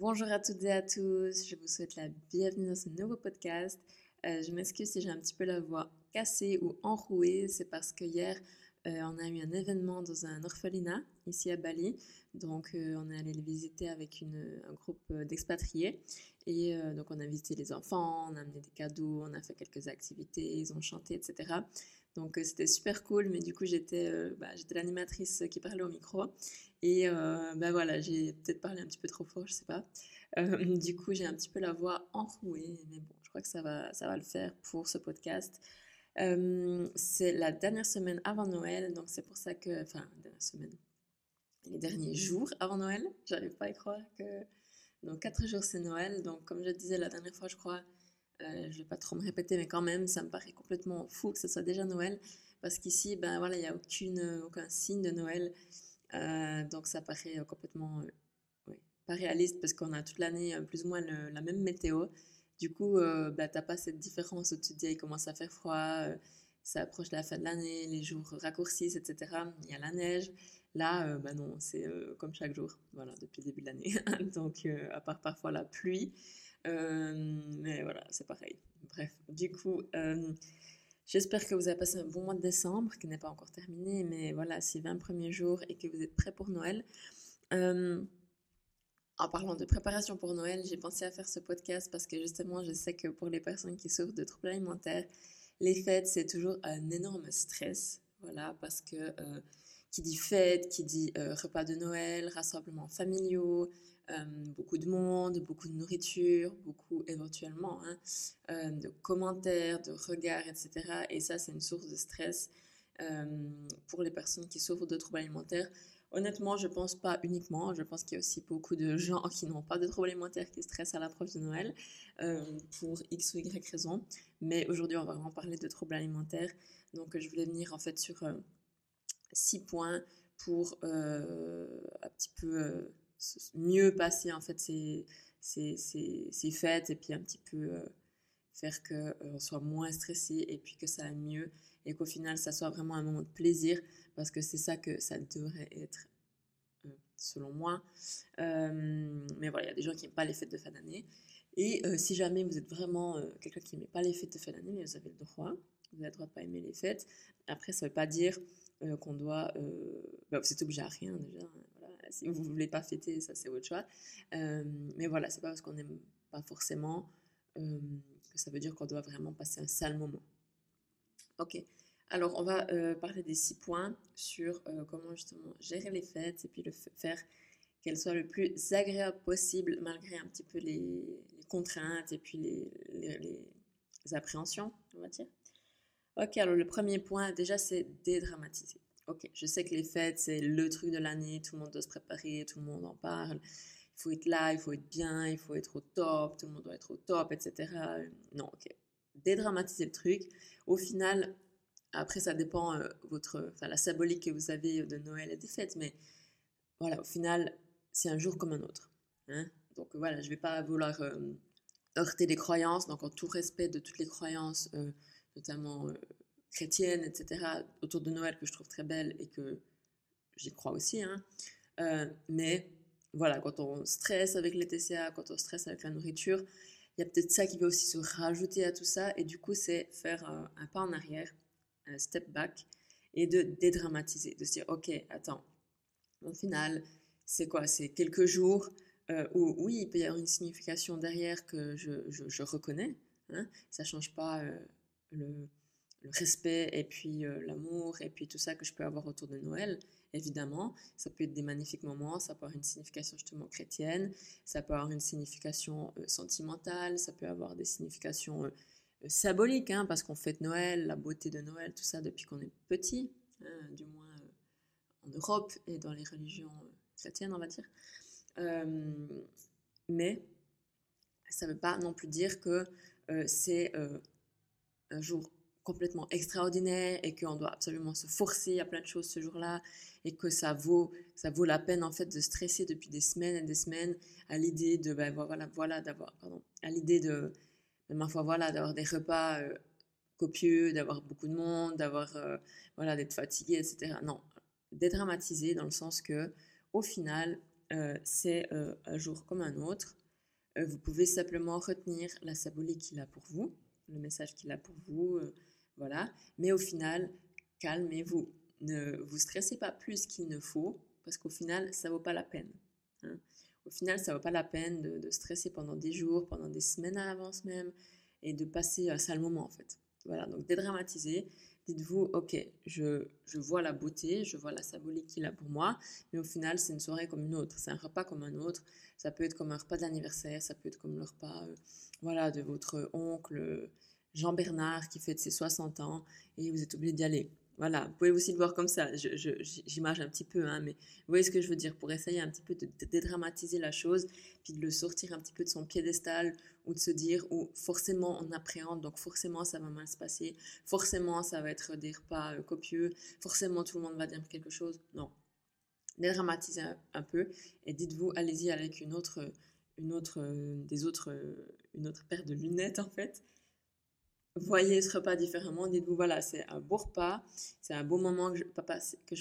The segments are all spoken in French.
Bonjour à toutes et à tous, je vous souhaite la bienvenue dans ce nouveau podcast. Euh, je m'excuse si j'ai un petit peu la voix cassée ou enrouée, c'est parce que hier euh, on a eu un événement dans un orphelinat ici à Bali, donc euh, on est allé les visiter avec un groupe d'expatriés et donc on a visité les enfants, on a amené des cadeaux, on a fait quelques activités, ils ont chanté, etc. Donc c'était super cool, mais du coup j'étais bah, l'animatrice qui parlait au micro et ben voilà, j'ai peut-être parlé un petit peu trop fort, je sais pas. Euh, du coup, j'ai un petit peu la voix enrouée, mais bon, je crois que ça va, ça va le faire pour ce podcast. c'est la dernière semaine avant Noël, donc c'est pour ça que, enfin, dernière semaine, les derniers jours avant Noël, j'arrive pas à y croire que, donc quatre jours c'est Noël, donc comme je disais la dernière fois, je crois, euh, je vais pas trop me répéter, mais quand même, ça me paraît complètement fou que ce soit déjà Noël, parce qu'ici, ben voilà, il n'y a aucune, aucun signe de Noël. Euh, donc ça paraît euh, complètement euh, pas réaliste parce qu'on a toute l'année plus ou moins la même météo. Du coup, tu n'as pas cette différence où tu te dis il commence à faire froid, ça approche la fin de l'année, les jours raccourcissent, etc. Il y a la neige. Là, bah non, c'est comme chaque jour, voilà, depuis le début de l'année. Donc, à part parfois la pluie. Mais voilà, c'est pareil. Bref, du coup, J'espère que vous avez passé un bon mois de décembre, qui n'est pas encore terminé, mais voilà, c'est 20 premiers jours et que vous êtes prêts pour Noël. Euh, en parlant de préparation pour Noël, j'ai pensé à faire ce podcast parce que justement, je sais que pour les personnes qui souffrent de troubles alimentaires, les fêtes, c'est toujours un énorme stress. Voilà, parce que euh, qui dit fête, qui dit euh, repas de Noël, rassemblements familiaux, euh, beaucoup de monde, beaucoup de nourriture, beaucoup éventuellement hein, euh, de commentaires, de regards, etc. Et ça, c'est une source de stress euh, pour les personnes qui souffrent de troubles alimentaires. Honnêtement, je pense pas uniquement. Je pense qu'il y a aussi beaucoup de gens qui n'ont pas de troubles alimentaires qui stressent à l'approche de Noël pour X ou Y raison. Mais aujourd'hui, on va vraiment parler de troubles alimentaires. Donc, je voulais venir en fait sur six points pour un petit peu mieux passer en fait ces, ces, ces, fêtes et puis un petit peu euh, faire qu'on euh, soit moins stressé et puis que ça aille mieux et qu'au final ça soit vraiment un moment de plaisir parce que c'est ça que ça devrait être euh, selon moi. mais voilà, il y a des gens qui n'aiment pas les fêtes de fin d'année. Et si jamais vous êtes vraiment quelqu'un qui n'aime pas les fêtes de fin d'année, vous avez le droit, vous avez le droit de pas aimer les fêtes. Après, ça veut pas dire qu'on doit... Bah, vous êtes obligé à rien déjà. Hein, si vous voulez pas fêter, ça c'est votre choix. Euh, mais voilà, c'est pas parce qu'on n'aime pas forcément euh, que ça veut dire qu'on doit vraiment passer un sale moment. Ok. Alors, on va euh, parler des six points sur comment justement gérer les fêtes et puis le faire qu'elles soient le plus agréables possible malgré un petit peu les, contraintes et puis les, les, appréhensions, on va dire. Ok, alors le premier point, déjà, c'est dédramatiser ok, je sais que les fêtes, c'est le truc de l'année, tout le monde doit se préparer, tout le monde en parle. Il faut être là, il faut être bien, il faut être au top, tout le monde doit être au top, etc. Non, ok. Dédramatiser le truc. Au final, après, ça dépend euh, votre, enfin, la symbolique que vous avez de Noël et des fêtes, mais voilà, au final, c'est un jour comme un autre. Hein. Donc voilà, je ne vais pas vouloir euh, heurter les croyances, donc en tout respect de toutes les croyances, euh, notamment chrétienne, etc., autour de Noël que je trouve très belle et que j'y crois aussi. Hein. Euh, mais voilà, quand on stresse avec les TCA, quand on stresse avec la nourriture, il y a peut-être ça qui va aussi se rajouter à tout ça. Et du coup, c'est faire un, pas en arrière, un step back, et de dédramatiser, de se dire, ok, attends, au final, c'est quoi? C'est quelques jours euh, où, oui, il peut y avoir une signification derrière que je, je, reconnais. Hein, ça change pas euh, le, le respect et puis euh, l'amour et puis tout ça que je peux avoir autour de Noël, évidemment. Ça peut être des magnifiques moments, ça peut avoir une signification justement chrétienne, ça peut avoir une signification euh, sentimentale, ça peut avoir des significations euh, symboliques, hein, parce qu'on fête Noël, la beauté de Noël, tout ça depuis qu'on est petit, hein, du moins en Europe et dans les religions chrétiennes, on va dire. mais ça ne veut pas non plus dire que c'est un jour complètement extraordinaire et qu'on doit absolument se forcer à plein de choses ce jour-là et que ça vaut, ça vaut la peine en fait de stresser depuis des semaines et des semaines à l'idée de, ben, voilà, voilà, d'avoir, pardon, à l'idée de, ma foi, voilà, d'avoir des repas euh, copieux, d'avoir beaucoup de monde, d'avoir, euh, voilà, d'être fatigué, etc. Non, dédramatiser dans le sens que, au final, c'est un jour comme un autre. vous pouvez simplement retenir la symbolique qu'il a pour vous, le message qu'il a pour vous, voilà. Mais au final, calmez-vous. Ne vous stressez pas plus qu'il ne faut, parce qu'au final, ça vaut pas la peine. Hein. Au final, ça vaut pas la peine de, stresser pendant des jours, pendant des semaines à l'avance même, et de passer un sale moment en fait. Voilà, donc dédramatiser. Dites-vous, ok, je, je, vois la beauté, je vois la symbolique qu'il a pour moi, mais au final, c'est une soirée comme une autre, c'est un repas comme un autre. Ça peut être comme un repas d'anniversaire, ça peut être comme le repas, euh, voilà, de votre oncle Jean Bernard qui fête ses 60 ans et vous êtes obligé d'y aller. Voilà, vous pouvez aussi le voir comme ça. J'image un petit peu, hein, mais vous voyez ce que je veux dire pour essayer un petit peu de, dédramatiser la chose, puis de le sortir un petit peu de son piédestal ou de se dire où forcément on appréhende, donc forcément ça va mal se passer, forcément ça va être des repas euh, copieux, forcément tout le monde va dire quelque chose. Non, dédramatisez un, peu et dites-vous, allez-y avec une autre, une autre, euh, des autres, euh, une autre paire de lunettes en fait voyez ce repas différemment. Dites-vous, voilà, c'est un beau repas, c'est un beau moment que je,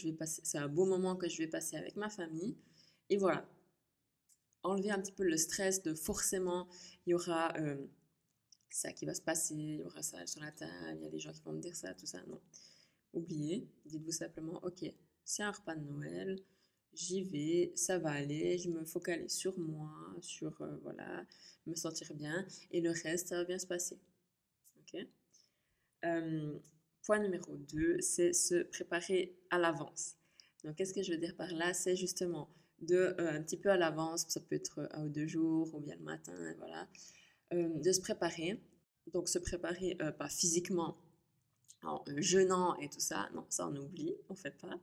vais passer, c'est un beau moment que je vais passer avec ma famille. Et voilà. Enlever un petit peu le stress de forcément, il y aura euh, ça qui va se passer, il y aura ça sur la table, il y a des gens qui vont me dire ça, tout ça. Non. Oubliez. Dites-vous simplement, ok, c'est un repas de Noël, j'y vais, ça va aller, je me focalise sur moi, sur, euh, voilà, me sentir bien, et le reste, ça va bien se passer. Euh, point numéro 2, c'est se préparer à l'avance. Donc, qu'est-ce que je veux dire par là? C'est justement de euh, un petit peu à l'avance, ça peut être un ou deux jours ou bien le matin, voilà, euh, de se préparer. Donc, se préparer pas physiquement en jeûnant et tout ça, non, ça on oublie, on fait pas.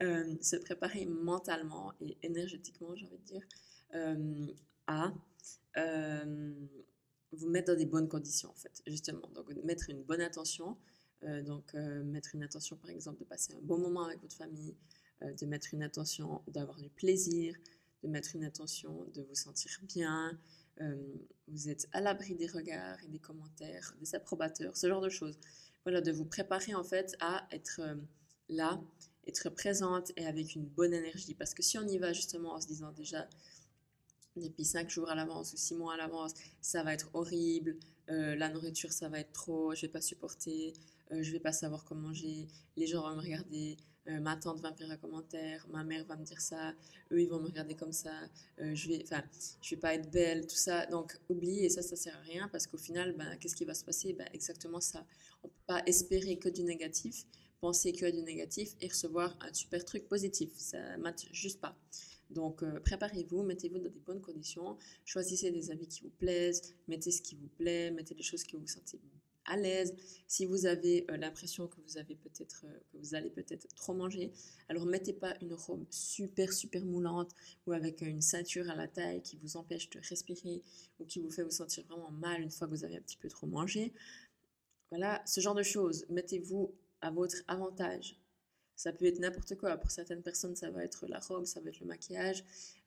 se préparer mentalement et énergétiquement, j'ai envie de dire, à vous mettre dans des bonnes conditions, en fait, justement. Donc, mettre une bonne attention. Euh, donc, euh, mettre une attention, par exemple, de passer un bon moment avec votre famille, euh, de mettre une attention d'avoir du plaisir, de mettre une attention de vous sentir bien. vous êtes à l'abri des regards et des commentaires, des approbateurs, ce genre de choses. Voilà, de vous préparer, en fait, à être là, être présente et avec une bonne énergie. Parce que si on y va, justement, en se disant déjà, depuis cinq jours à l'avance ou six mois à l'avance, ça va être horrible, euh, la nourriture ça va être trop, je vais pas supporter, euh, je vais pas savoir comment manger, les gens vont me regarder, euh, ma tante va me faire un commentaire, ma mère va me dire ça, eux ils vont me regarder comme ça, je vais, enfin, je vais pas être belle, tout ça. Donc oubliez, ça, ça sert à rien parce qu'au final, ben, qu'est-ce qui va se passer? Ben, Exactement ça. On peut pas espérer que du négatif, penser que du négatif et recevoir un super truc positif. Ça match juste pas. Donc, euh, préparez-vous, mettez-vous dans des bonnes conditions, choisissez des habits qui vous plaisent, mettez ce qui vous plaît, mettez les choses que vous sentez à l'aise. Si vous avez euh, l'impression que vous avez peut-être euh, allez peut-être trop manger, alors mettez pas une robe super super moulante ou avec une ceinture à la taille qui vous empêche de respirer ou qui vous fait vous sentir vraiment mal une fois que vous avez un petit peu trop mangé. Voilà, ce genre de choses, mettez-vous à votre avantage. Ça peut être n'importe quoi. Pour certaines personnes, ça va être la robe, ça va être le maquillage.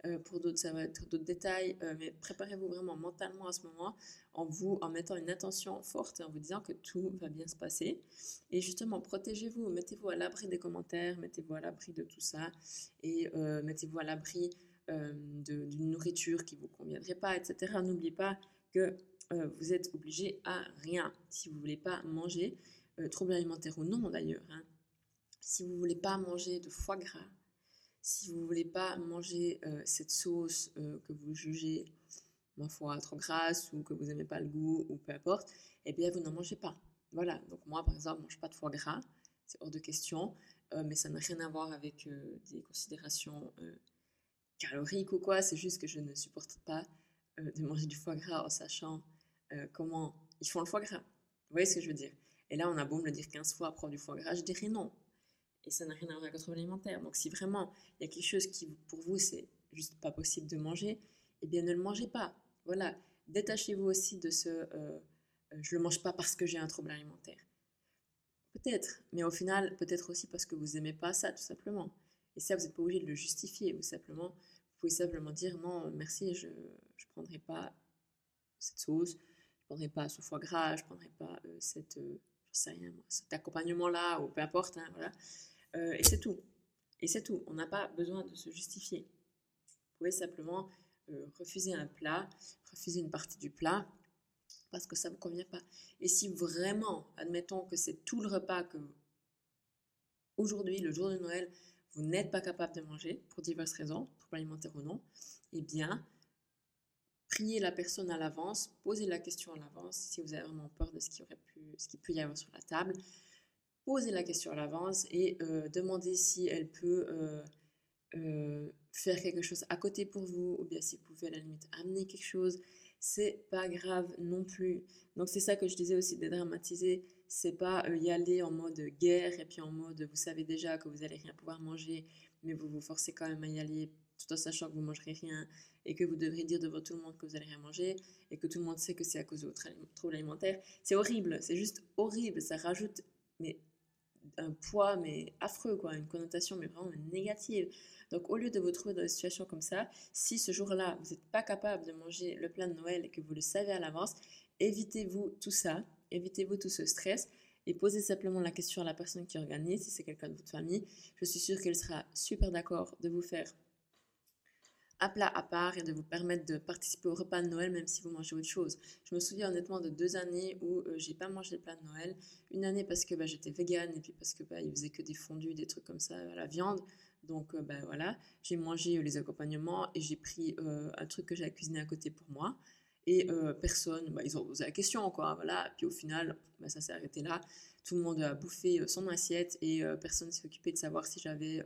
Euh, pour d'autres, ça va être d'autres détails. Euh, mais préparez-vous vraiment mentalement à ce moment en vous, en mettant une attention forte et en vous disant que tout va bien se passer. Et justement, protégez-vous, mettez-vous à l'abri des commentaires, mettez-vous à l'abri de tout ça et euh, mettez-vous à l'abri d'une nourriture qui vous conviendrait pas, etc. N'oubliez pas que vous êtes obligé à rien si vous voulez pas manger, trouble alimentaire ou non d'ailleurs. Hein si vous voulez pas manger de foie gras, si vous voulez pas manger euh, cette sauce euh, que vous jugez, ma foi, trop grasse ou que vous n'aimez pas le goût ou peu importe, eh bien vous n'en mangez pas. Voilà, donc moi par exemple, je ne mange pas de foie gras, c'est hors de question, euh, mais ça n'a rien à voir avec des considérations caloriques ou quoi, c'est juste que je ne supporte pas de manger du foie gras en sachant comment ils font le foie gras. Vous voyez ce que je veux dire? Et là, on a beau me le dire 15 fois, prendre du foie gras, je dirais non et ça n'a rien à voir avec votre alimentaire. Donc si vraiment il y a quelque chose qui pour vous c'est juste pas possible de manger, eh bien ne le mangez pas. Voilà, détachez-vous aussi de ce euh, euh, je le mange pas parce que j'ai un trouble alimentaire. Peut-être, mais au final peut-être aussi parce que vous aimez pas ça tout simplement. Et ça vous n'êtes pas obligé de le justifier. Vous simplement vous pouvez simplement dire non merci je je prendrai pas cette sauce, je prendrai pas ce foie gras, je prendrai pas euh, cette je sais rien, cet accompagnement là ou peu importe hein, voilà euh, et c'est tout. Et c'est tout. On n'a pas besoin de se justifier. Vous pouvez simplement euh, refuser un plat, refuser une partie du plat parce que ça ne vous convient pas. Et si vraiment, admettons que c'est tout le repas que aujourd'hui, le jour de Noël, vous n'êtes pas capable de manger pour diverses raisons, troubles alimentaires ou non, eh bien, priez la personne à l'avance, posez la question à l'avance si vous avez vraiment peur de ce qui aurait pu, ce peut y avoir sur la table. Posez la question à l'avance et euh, demandez si elle peut euh, euh, faire quelque chose à côté pour vous ou bien si vous pouvez à la limite amener quelque chose. C'est pas grave non plus. Donc c'est ça que je disais aussi dédramatiser. C'est pas y aller en mode guerre et puis en mode vous savez déjà que vous allez rien pouvoir manger, mais vous vous forcez quand même à y aller tout en sachant que vous mangerez rien et que vous devrez dire devant tout le monde que vous allez rien manger et que tout le monde sait que c'est à cause de votre trouble alimentaire. C'est horrible, c'est juste horrible. Ça rajoute mais un poids mais affreux quoi, une connotation mais vraiment négative. Donc au lieu de vous trouver dans une situation comme ça, si ce jour-là vous n'êtes pas capable de manger le plat de Noël et que vous le savez à l'avance, évitez-vous tout ça, évitez-vous tout ce stress et posez simplement la question à la personne qui organise, si c'est quelqu'un de votre famille. Je suis sûre qu'elle sera super d'accord de vous faire à plat à part et de vous permettre de participer au repas de Noël même si vous mangez autre chose. Je me souviens honnêtement de deux années où euh, j'ai pas mangé le plat de Noël. Une année parce que bah, j'étais végane et puis parce que bah, il faisait que des fondus, des trucs comme ça à la viande. Donc euh, bah, voilà, j'ai mangé euh, les accompagnements et j'ai pris un truc que j'avais cuisiné à côté pour moi. Et personne, bah, ils ont posé la question quoi, voilà. Puis au final, bah, ça s'est arrêté là. Tout le monde a bouffé son assiette et personne s'est occupé de savoir si j'avais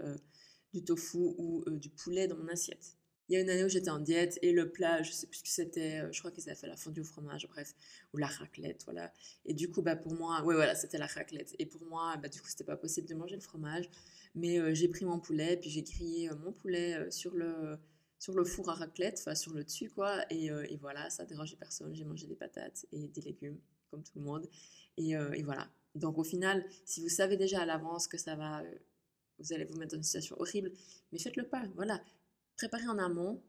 du tofu ou du poulet dans mon assiette. Il y a une année où j'étais en diète et le plat, je sais plus ce que c'était, euh, je crois qu'ils avaient fait la fondue au fromage, bref, ou la raclette, voilà. Et du coup, bah pour moi, ouais, voilà, c'était la raclette. Et pour moi, bah du coup, c'était pas possible de manger le fromage, mais euh, j'ai pris mon poulet, puis j'ai grillé euh, mon poulet sur le sur le four à raclette, enfin sur le dessus quoi, et, et voilà, ça dérangeait personne. J'ai mangé des patates et des légumes comme tout le monde, et, et voilà. Donc au final, si vous savez déjà à l'avance que ça va vous allez vous mettre dans une situation horrible, mais faites-le pas. Voilà, préparez en amont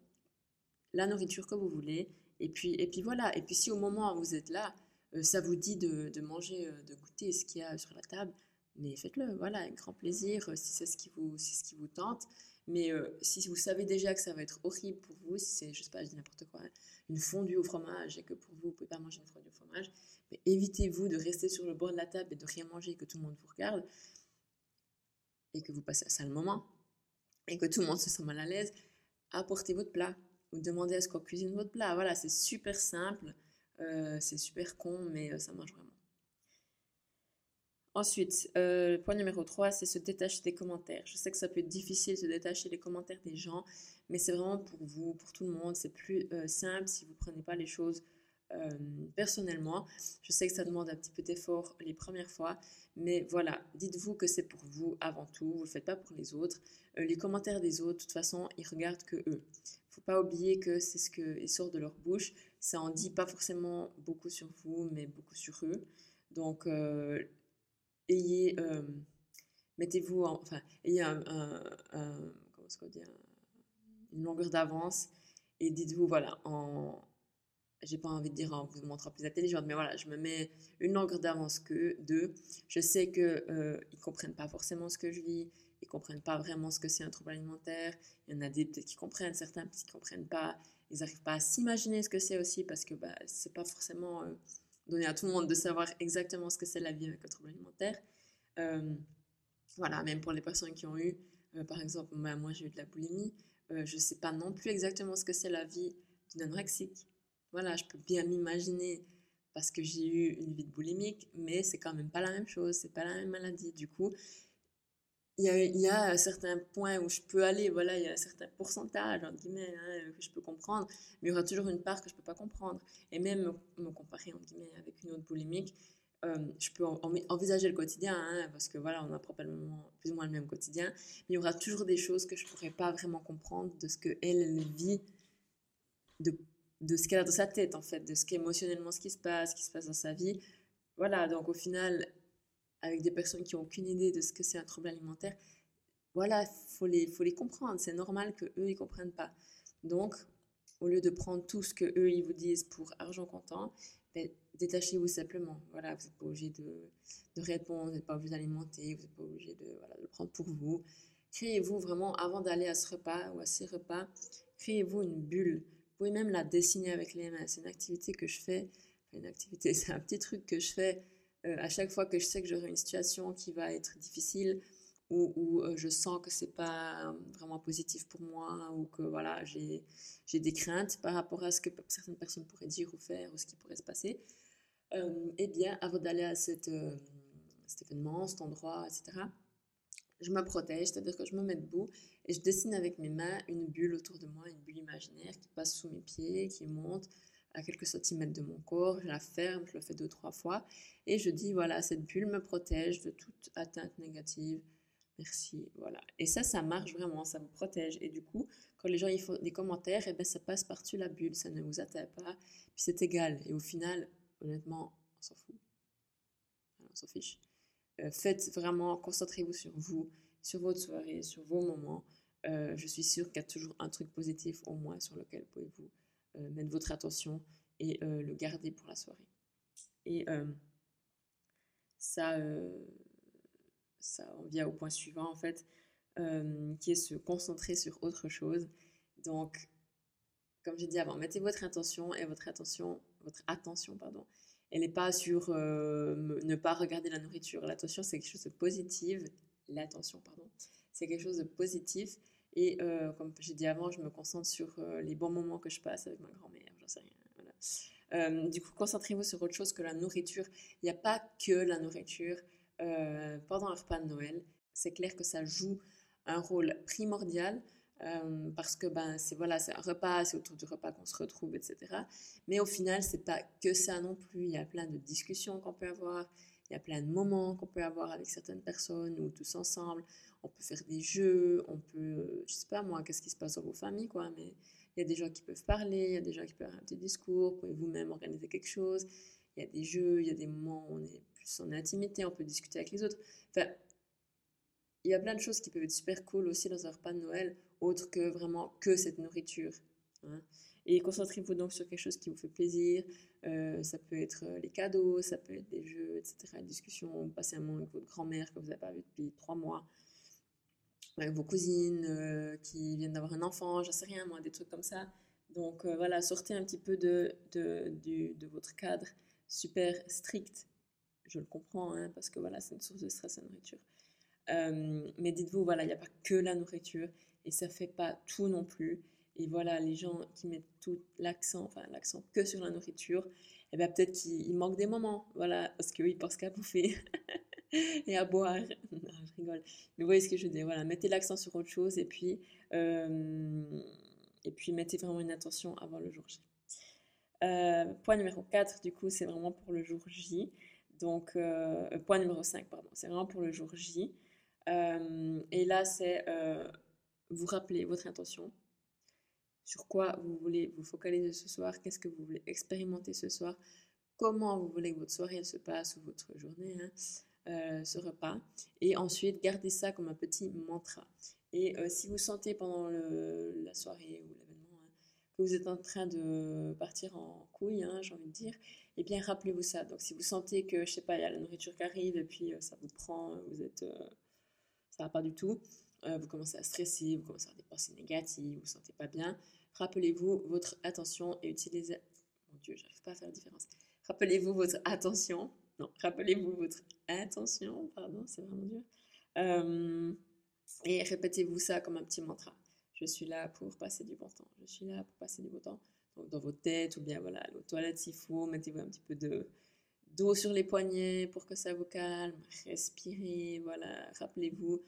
la nourriture que vous voulez. Et puis, et puis voilà. Et puis si au moment où vous êtes là, euh, ça vous dit de, manger, euh, de goûter ce qu'il y a sur la table, mais faites-le. Voilà, avec grand plaisir, euh, si c'est ce qui vous, ce qui vous tente. Mais si vous savez déjà que ça va être horrible pour vous, si c'est, je sais pas, je dis n'importe quoi, une fondue au fromage et que pour vous, vous pouvez pas manger une fondue au fromage, évitez-vous de rester sur le bord de la table et de rien manger et que tout le monde vous regarde et que vous passez un sale moment et que tout le monde se sent mal à l'aise apportez votre plat ou demandez à ce qu'on cuisine votre plat. Voilà, c'est super simple, euh, c'est super con, mais euh, ça marche vraiment. Ensuite, euh, le point numéro 3, c'est se détacher des commentaires. Je sais que ça peut être difficile de se détacher des commentaires des gens, mais c'est vraiment pour vous, pour tout le monde. C'est plus simple si vous ne prenez pas les choses personnellement. Je sais que ça demande un petit peu d'effort les premières fois, mais voilà, dites-vous que c'est pour vous avant tout, vous ne le faites pas pour les autres. Euh, les commentaires des autres, de toute façon, ils regardent que eux. Faut pas oublier que c'est ce qui sort de leur bouche. Ça en dit pas forcément beaucoup sur vous, mais beaucoup sur eux. Donc, euh, ayez, euh, mettez-vous, enfin, ayez comment une longueur d'avance et dites-vous, voilà, en, j'ai pas envie de dire en vous montrant plus intelligente, mais voilà, je me mets une longueur d'avance que deux. Je sais que euh, ils comprennent pas forcément ce que je vis, ils comprennent pas vraiment ce que c'est un trouble alimentaire. Il y en a des peut-être qui comprennent, certains qui comprennent pas. Ils n'arrivent pas à s'imaginer ce que c'est aussi parce que bah, c'est pas forcément euh, donné à tout le monde de savoir exactement ce que c'est la vie avec un trouble alimentaire. Euh, voilà, même pour les personnes qui ont eu, euh, par exemple, bah, moi j'ai eu de la boulimie, je sais pas non plus exactement ce que c'est la vie d'une anorexique voilà, je peux bien m'imaginer parce que j'ai eu une vie de boulimique, mais c'est quand même pas la même chose, c'est pas la même maladie. Du coup, il y a, il y a certains points où je peux aller, voilà, il y a un certain pourcentage, entre guillemets, hein, que je peux comprendre, mais il y aura toujours une part que je peux pas comprendre. Et même me, comparer, entre guillemets, avec une autre boulimique, euh, je peux envisager le quotidien, hein, parce que voilà, on a probablement plus ou moins le même quotidien, mais il y aura toujours des choses que je pourrais pas vraiment comprendre de ce que elle, elle vit de de ce qu'elle a dans sa tête, en fait, de ce qu'émotionnellement ce qui se passe, ce qui se passe dans sa vie. Voilà, donc au final, avec des personnes qui n'ont aucune idée de ce que c'est un trouble alimentaire, voilà, faut les, faut les comprendre. C'est normal que eux ils comprennent pas. Donc, au lieu de prendre tout ce que eux ils vous disent pour argent comptant, ben, détachez-vous simplement. Voilà, vous n'êtes pas obligé de, de, répondre, vous n'êtes pas obligé d'alimenter, vous n'êtes pas obligé de, voilà, de, le prendre pour vous. créez-vous vraiment, avant d'aller à ce repas ou à ces repas, créez-vous une bulle. Vous pouvez même la dessiner avec les mains. C'est une activité que je fais, une activité, c'est un petit truc que je fais euh, à chaque fois que je sais que j'aurai une situation qui va être difficile ou où euh, je sens que c'est pas vraiment positif pour moi ou que voilà j'ai des craintes par rapport à ce que certaines personnes pourraient dire ou faire ou ce qui pourrait se passer euh, eh bien avant d'aller à cet événement cet endroit etc je me protège c'est à dire que je me mets debout et je dessine avec mes mains une bulle autour de moi une bulle imaginaire qui passe sous mes pieds qui monte à quelques centimètres de mon corps, je la ferme, je le fais deux, trois fois, et je dis, voilà, cette bulle me protège de toute atteinte négative, merci, voilà. Et ça, ça marche vraiment, ça vous protège. Et du coup, quand les gens y font des commentaires, et eh ben, ça passe par-dessus la bulle, ça ne vous atteint pas, puis c'est égal. Et au final, honnêtement, on s'en fout. On s'en fiche. Euh, faites vraiment, concentrez-vous sur vous, sur votre soirée, sur vos moments. Euh, je suis sûre qu'il y a toujours un truc positif au moins sur lequel pouvez-vous euh, mettre votre attention et le garder pour la soirée. Et ça, ça, on vient au point suivant en fait, qui est se concentrer sur autre chose. Donc, comme j'ai dit avant, mettez votre attention et votre attention, votre attention, pardon, elle n'est pas sur ne pas regarder la nourriture. L'attention, c'est quelque chose de positif. L'attention, pardon, c'est quelque chose de positif et euh, comme j'ai dit avant, je me concentre sur euh, les bons moments que je passe avec ma grand-mère, j'en sais rien. Euh, du coup, concentrez-vous sur autre chose que la nourriture. Il n'y a pas que la nourriture pendant un repas de Noël. C'est clair que ça joue un rôle primordial parce que ben, c'est voilà, un repas, c'est autour du repas qu'on se retrouve, etc. Mais au final, c'est pas que ça non plus. Il y a plein de discussions qu'on peut avoir, il y a plein de moments qu'on peut avoir avec certaines personnes ou tous ensemble on peut faire des jeux, on peut, je sais pas moi, qu'est-ce qui se passe dans vos familles, quoi, mais il y a des gens qui peuvent parler, il y a des gens qui peuvent faire un petit discours, vous pouvez vous-même organiser quelque chose, il y a des jeux, il y a des moments où on est plus en intimité, on peut discuter avec les autres. Enfin, il y a plein de choses qui peuvent être super cool aussi dans un repas de Noël, autre que vraiment que cette nourriture. Hein. Et concentrez-vous donc sur quelque chose qui vous fait plaisir. Euh, ça peut être euh, les cadeaux, ça peut être des jeux, etc. Discussions, passer un moment avec votre grand-mère que vous n'avez pas vue depuis trois mois avec vos cousines euh, qui viennent d'avoir un enfant, j'en sais rien, des trucs comme ça. Donc voilà, sortez un petit peu de, de, votre cadre super strict. Je le comprends, hein, parce que voilà, c'est une source de stress la nourriture. Mais dites-vous, voilà, il n'y a pas que la nourriture et ça fait pas tout non plus. Et voilà, les gens qui mettent tout l'accent, enfin l'accent que sur la nourriture, et eh bien peut-être qu'il manque des moments, voilà, parce qu'ils pensent qu'à bouffer. et à boire. Non, je rigole. Mais vous voyez ce que je dire. Voilà, mettez l'accent sur autre chose et puis, euh, et puis mettez vraiment une attention avant le jour J. Euh, point numéro 4, du coup, c'est vraiment pour le jour J. Donc, euh, point numéro 5, pardon, c'est vraiment pour le jour J. et là, c'est vous rappeler votre intention. Sur quoi vous voulez vous focaliser ce soir? Qu'est-ce que vous voulez expérimenter ce soir? Comment vous voulez que votre soirée se passe ou votre journée hein euh, ce repas? Et ensuite, gardez ça comme un petit mantra. Et euh, si vous sentez pendant la soirée ou l'événement hein, que vous êtes en train de partir en couille, hein, j'ai envie de dire, eh bien rappelez-vous ça. Donc si vous sentez que, je sais pas, il y a la nourriture qui arrive et puis euh, ça vous prend, vous êtes, ça va pas du tout, vous commencez à stresser, vous commencez à avoir des pensées négatives, vous vous sentez pas bien, rappelez-vous votre attention et utilisez, mon Dieu, j'arrive pas à faire la différence. Rappelez-vous votre attention non, rappelez-vous votre intention, pardon, c'est vraiment dur. Euh, et répétez-vous ça comme un petit mantra. Je suis là pour passer du bon temps. Je suis là pour passer du bon temps. Donc, dans votre tête ou bien voilà, aux toilettes s'il faut, mettez-vous un petit peu de d'eau sur les poignets pour que ça vous calme. Respirez, voilà. Rappelez-vous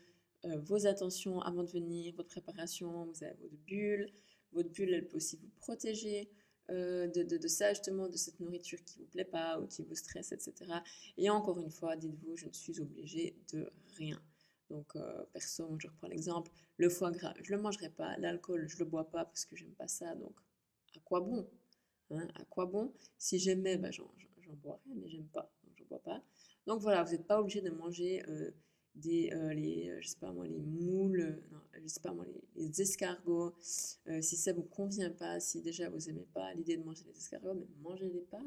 euh, vos attentions avant de venir, votre préparation. Vous avez votre bulle. Votre bulle, elle peut aussi vous protéger. Euh, de, de, ça justement, de cette nourriture qui vous plaît pas ou qui vous stresse, etc. Et encore une fois, dites-vous, je ne suis obligée de rien. Donc, euh, perso, je reprends l'exemple, le foie gras, je le mangerai pas, l'alcool, je le bois pas parce que j'aime pas ça, donc à quoi bon hein À quoi bon? Si j'aimais, ben, j'en boirais, mais j'aime pas, donc je bois pas. Donc voilà, vous n'êtes pas obligé de manger euh, euh, les, euh, je sais pas moi, les moules, non, je sais pas moi, les, escargots. Euh, si ça vous convient pas, si déjà vous aimez pas l'idée de manger les escargots, mais mangez-les pas.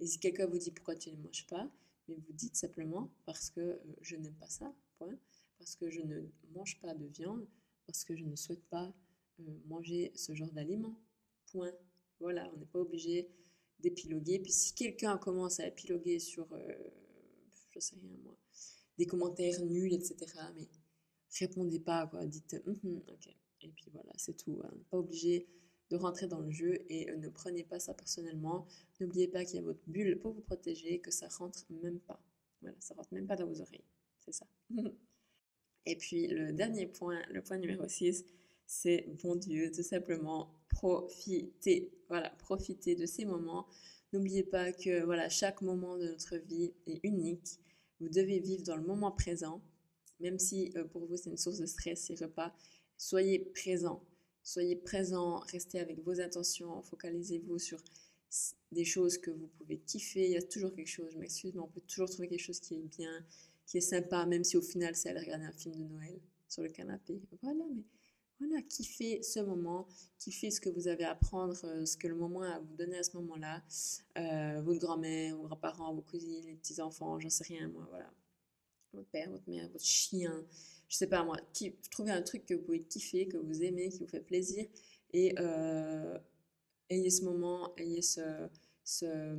Et si quelqu'un vous dit pourquoi tu ne les manges pas, mais vous dites simplement parce que je n'aime pas ça, point. parce que je ne mange pas de viande, parce que je ne souhaite pas euh, manger ce genre d'aliments. Point. Voilà, on n'est pas obligé d'épiloguer. Puis si quelqu'un commence à épiloguer sur, euh, je sais rien moi, des commentaires nuls, etc., mais répondez pas, quoi. Dites, mm-hmm, ok. Et puis voilà, c'est tout. Hein. Pas obligé de rentrer dans le jeu et euh, ne prenez pas ça personnellement. N'oubliez pas qu'il y a votre bulle pour vous protéger, que ça rentre même pas. Voilà, ça rentre même pas dans vos oreilles. C'est ça. et puis le dernier point, le point numéro 6, c'est bon Dieu, tout simplement profitez. Voilà, profitez de ces moments. N'oubliez pas que voilà, chaque moment de notre vie est unique. Vous devez vivre dans le moment présent, même si euh, pour vous c'est une source de stress ces repas. Soyez présent. Soyez présent, restez avec vos intentions, focalisez-vous sur des choses que vous pouvez kiffer. Il y a toujours quelque chose, je m'excuse, mais on peut toujours trouver quelque chose qui est bien, qui est sympa, même si au final c'est aller regarder un film de Noël sur le canapé. Voilà, mais voilà, kiffez ce moment, kiffez ce que vous avez à apprendre, euh, ce que le moment a à vous donner à ce moment-là. Euh, votre grand-mère, vos grands-parents, vos cousines, les petits-enfants, j'en sais rien, moi, voilà. Votre père, votre mère, votre chien, je sais pas moi, trouvez un truc que vous pouvez kiffer, que vous aimez, qui vous fait plaisir et euh, ayez ce moment, ayez ce, ce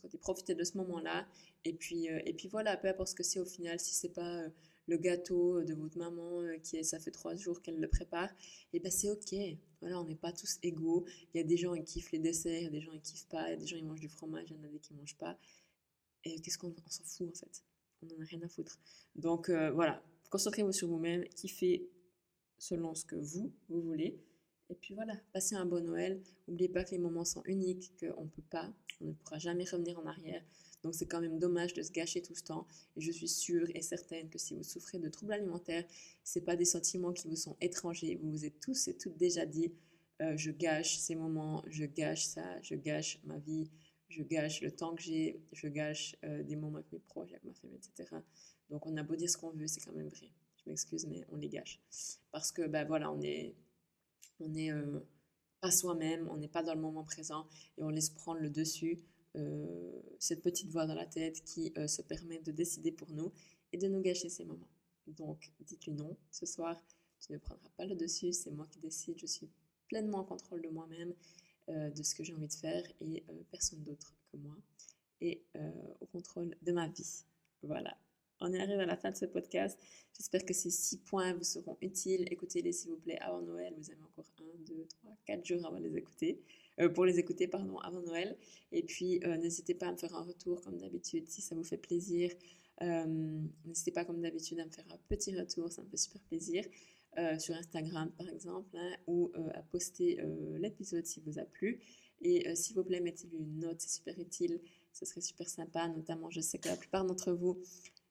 comment dit, profitez de ce moment-là et puis et puis voilà, peu importe ce que c'est au final, si c'est pas le gâteau de votre maman qui est, ça fait trois jours qu'elle le prépare, et eh ben c'est ok. Voilà, on n'est pas tous égaux. Il y a des gens qui kiffent les desserts, il y a des gens qui kiffent pas, il y a des gens qui mangent du fromage, il y en a des qui mangent pas. Et qu'est-ce qu'on s'en fout en fait On en a rien à foutre. Donc voilà, Concentrez-vous sur vous-même, kiffez selon ce que vous, vous voulez. Et puis voilà, passez un bon Noël. N'oubliez pas que les moments sont uniques, qu'on ne peut pas, on ne pourra jamais revenir en arrière. Donc c'est quand même dommage de se gâcher tout ce temps. Et je suis sûre et certaine que si vous souffrez de troubles alimentaires, ce pas des sentiments qui vous sont étrangers. Vous vous êtes tous et toutes déjà dit, euh, je gâche ces moments, je gâche ça, je gâche ma vie, je gâche le temps que j'ai, je gâche euh, des moments avec mes proches, avec ma famille, etc. Donc on a beau dire ce qu'on veut, c'est quand même vrai. Je m'excuse, mais on les gâche. Parce que, ben voilà, on est, on est euh, pas soi-même, on n'est pas dans le moment présent et on laisse prendre le dessus euh, cette petite voix dans la tête qui euh, se permet de décider pour nous et de nous gâcher ces moments. Donc dites-lui non, ce soir, tu ne prendras pas le dessus, c'est moi qui décide, je suis pleinement en contrôle de moi-même, de ce que j'ai envie de faire et personne d'autre que moi et au contrôle de ma vie. Voilà, on est arrivé à la fin de ce podcast. J'espère que ces six points vous seront utiles. Écoutez-les s'il vous plaît avant Noël. Vous avez encore un, deux, trois, quatre jours avant les écouter. Euh, pour les écouter, pardon, avant Noël. Et puis, euh, n'hésitez pas à me faire un retour comme d'habitude si ça vous fait plaisir. Euh, n'hésitez pas comme d'habitude à me faire un petit retour, ça me fait super plaisir. sur Instagram par exemple, hein, ou à poster l'épisode si vous a plu. Et s'il vous plaît, mettez-lui une note, c'est super utile, ce serait super sympa. Notamment, je sais que la plupart d'entre vous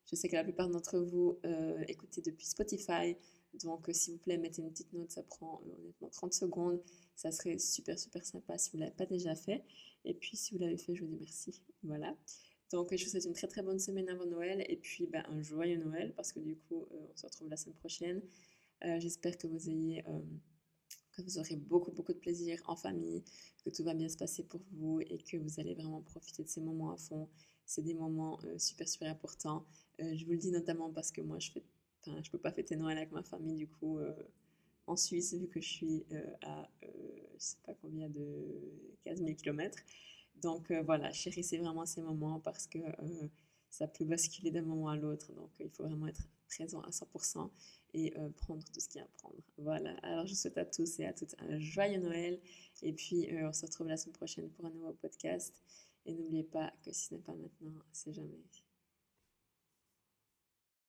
je sais que la plupart d'entre vous euh, écoutez depuis Spotify. Donc, euh, s'il vous plaît, mettez une petite note. Ça prend euh, honnêtement 30 secondes. Ça serait super, super sympa si vous ne l'avez pas déjà fait. Et puis, si vous l'avez fait, je vous dis merci. Voilà. Donc, je vous souhaite une très, très bonne semaine avant Noël. Et puis, ben, un joyeux Noël parce que du coup, on se retrouve la semaine prochaine. J'espère que vous que vous aurez beaucoup, beaucoup de plaisir en famille, que tout va bien se passer pour vous et que vous allez vraiment profiter de ces moments à fond. C'est des moments super, super importants. Euh, je vous le dis notamment parce que moi, je fais, je peux pas fêter Noël avec ma famille, du coup, euh, en Suisse, vu que je suis euh, à, je sais pas combien de 15 000 km. Donc voilà, chérissez vraiment ces moments parce que ça peut basculer d'un moment à l'autre. Donc il faut vraiment être présent à 100% et prendre tout ce qu'il y a à prendre. Voilà, alors je souhaite à tous et à toutes un joyeux Noël. Et puis on se retrouve la semaine prochaine pour un nouveau podcast. Et n'oubliez pas que si ce n'est pas maintenant, c'est jamais.